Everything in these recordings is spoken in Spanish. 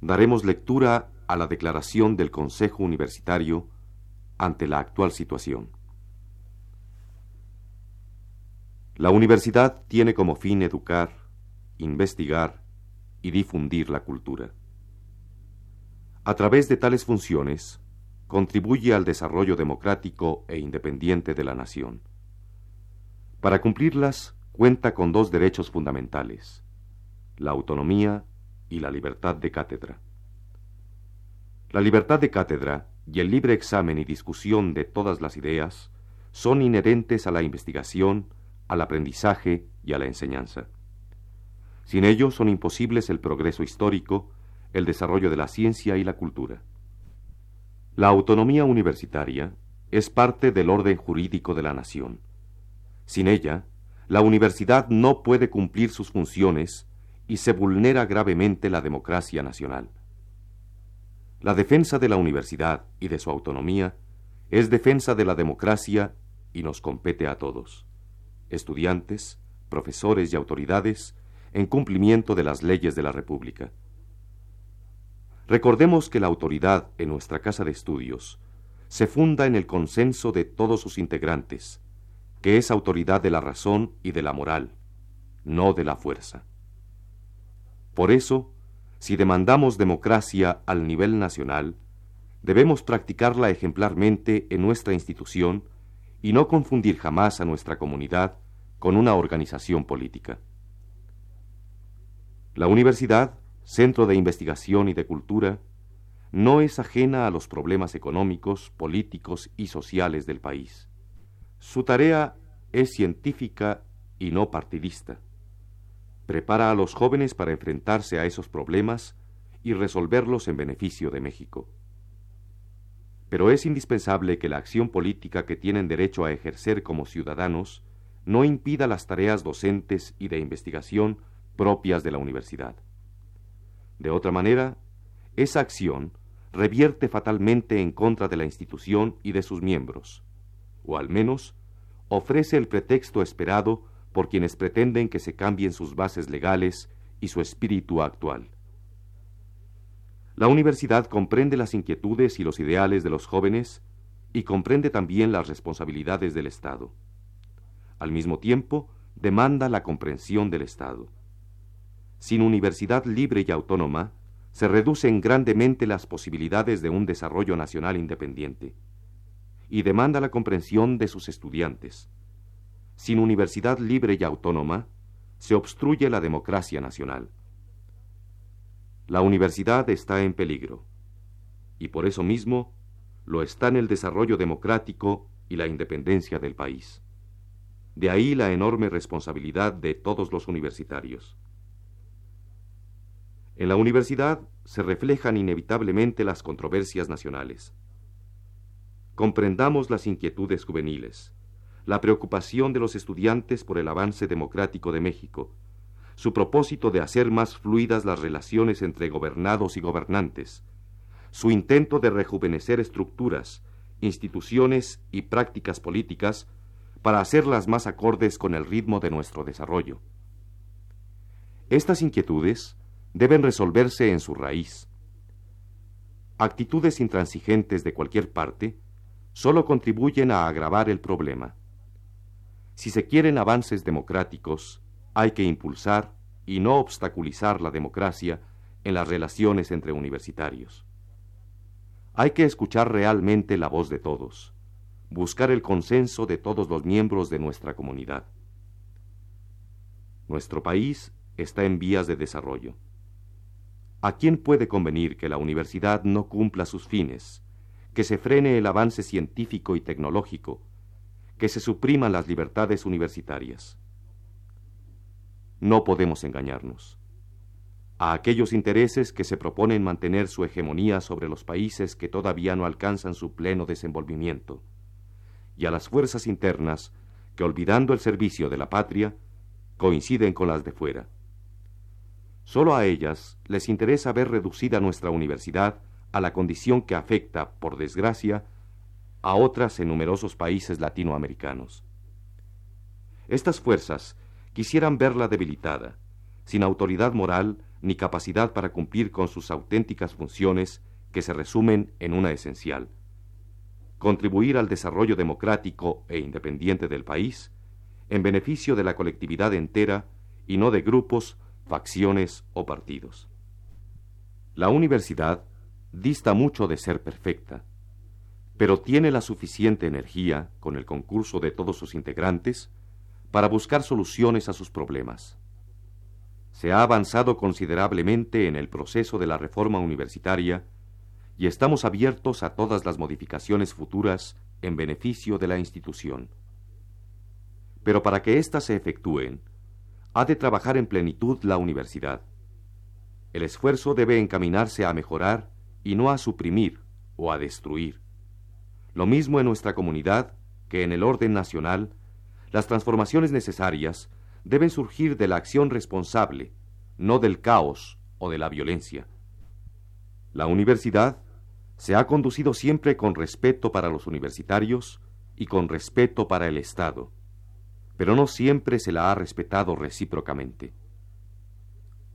daremos lectura a la declaración del Consejo Universitario ante la actual situación. La universidad tiene como fin educar, investigar y difundir la cultura. A través de tales funciones, contribuye al desarrollo democrático e independiente de la nación. Para cumplirlas, cuenta con dos derechos fundamentales, la autonomía y la libertad de cátedra. La libertad de cátedra y el libre examen y discusión de todas las ideas son inherentes a la investigación, al aprendizaje y a la enseñanza. Sin ellos son imposibles el progreso histórico, el desarrollo de la ciencia y la cultura. La autonomía universitaria es parte del orden jurídico de la nación. Sin ella, la universidad no puede cumplir sus funciones y se vulnera gravemente la democracia nacional. La defensa de la universidad y de su autonomía es defensa de la democracia y nos compete a todos, estudiantes, profesores y autoridades, en cumplimiento de las leyes de la República. Recordemos que la autoridad en nuestra casa de estudios se funda en el consenso de todos sus integrantes, que es autoridad de la razón y de la moral, no de la fuerza. Por eso, si demandamos democracia al nivel nacional, debemos practicarla ejemplarmente en nuestra institución y no confundir jamás a nuestra comunidad con una organización política. La universidad centro de investigación y de cultura, no es ajena a los problemas económicos, políticos y sociales del país. Su tarea es científica y no partidista. Prepara a los jóvenes para enfrentarse a esos problemas y resolverlos en beneficio de México. Pero es indispensable que la acción política que tienen derecho a ejercer como ciudadanos no impida las tareas docentes y de investigación propias de la universidad. De otra manera, esa acción revierte fatalmente en contra de la institución y de sus miembros, o al menos ofrece el pretexto esperado por quienes pretenden que se cambien sus bases legales y su espíritu actual. La universidad comprende las inquietudes y los ideales de los jóvenes y comprende también las responsabilidades del Estado. Al mismo tiempo, demanda la comprensión del Estado. Sin universidad libre y autónoma, se reducen grandemente las posibilidades de un desarrollo nacional independiente, y demanda la comprensión de sus estudiantes. Sin universidad libre y autónoma, se obstruye la democracia nacional. La universidad está en peligro, y por eso mismo lo está en el desarrollo democrático y la independencia del país. De ahí la enorme responsabilidad de todos los universitarios. En la universidad se reflejan inevitablemente las controversias nacionales. Comprendamos las inquietudes juveniles, la preocupación de los estudiantes por el avance democrático de México, su propósito de hacer más fluidas las relaciones entre gobernados y gobernantes, su intento de rejuvenecer estructuras, instituciones y prácticas políticas para hacerlas más acordes con el ritmo de nuestro desarrollo. Estas inquietudes deben resolverse en su raíz. Actitudes intransigentes de cualquier parte solo contribuyen a agravar el problema. Si se quieren avances democráticos, hay que impulsar y no obstaculizar la democracia en las relaciones entre universitarios. Hay que escuchar realmente la voz de todos, buscar el consenso de todos los miembros de nuestra comunidad. Nuestro país está en vías de desarrollo. ¿A quién puede convenir que la universidad no cumpla sus fines, que se frene el avance científico y tecnológico, que se supriman las libertades universitarias? No podemos engañarnos. A aquellos intereses que se proponen mantener su hegemonía sobre los países que todavía no alcanzan su pleno desenvolvimiento, y a las fuerzas internas que, olvidando el servicio de la patria, coinciden con las de fuera. Solo a ellas les interesa ver reducida nuestra universidad a la condición que afecta, por desgracia, a otras en numerosos países latinoamericanos. Estas fuerzas quisieran verla debilitada, sin autoridad moral ni capacidad para cumplir con sus auténticas funciones que se resumen en una esencial. Contribuir al desarrollo democrático e independiente del país en beneficio de la colectividad entera y no de grupos, facciones o partidos. La universidad dista mucho de ser perfecta, pero tiene la suficiente energía, con el concurso de todos sus integrantes, para buscar soluciones a sus problemas. Se ha avanzado considerablemente en el proceso de la reforma universitaria y estamos abiertos a todas las modificaciones futuras en beneficio de la institución. Pero para que éstas se efectúen, ha de trabajar en plenitud la universidad. El esfuerzo debe encaminarse a mejorar y no a suprimir o a destruir. Lo mismo en nuestra comunidad que en el orden nacional, las transformaciones necesarias deben surgir de la acción responsable, no del caos o de la violencia. La universidad se ha conducido siempre con respeto para los universitarios y con respeto para el Estado, pero no siempre se la ha respetado recíprocamente.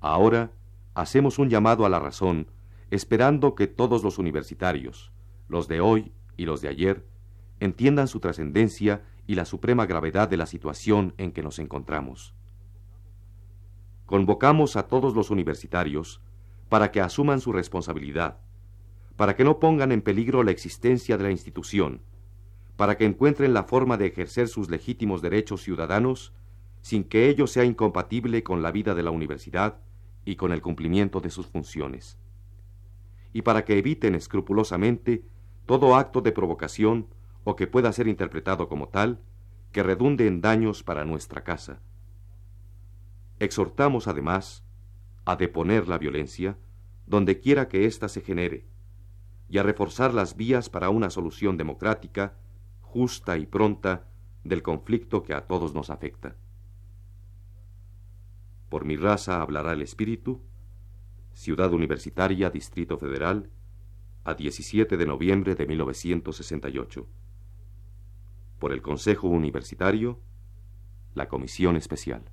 Ahora hacemos un llamado a la razón, esperando que todos los universitarios, los de hoy y los de ayer, entiendan su trascendencia y la suprema gravedad de la situación en que nos encontramos. Convocamos a todos los universitarios para que asuman su responsabilidad, para que no pongan en peligro la existencia de la institución, para que encuentren la forma de ejercer sus legítimos derechos ciudadanos sin que ello sea incompatible con la vida de la universidad y con el cumplimiento de sus funciones, y para que eviten escrupulosamente todo acto de provocación o que pueda ser interpretado como tal, que redunde en daños para nuestra casa. Exhortamos además a deponer la violencia donde quiera que ésta se genere y a reforzar las vías para una solución democrática, justa y pronta del conflicto que a todos nos afecta. Por mi raza hablará el Espíritu, Ciudad Universitaria, Distrito Federal, a 17 de noviembre de 1968 por el Consejo Universitario, la Comisión Especial.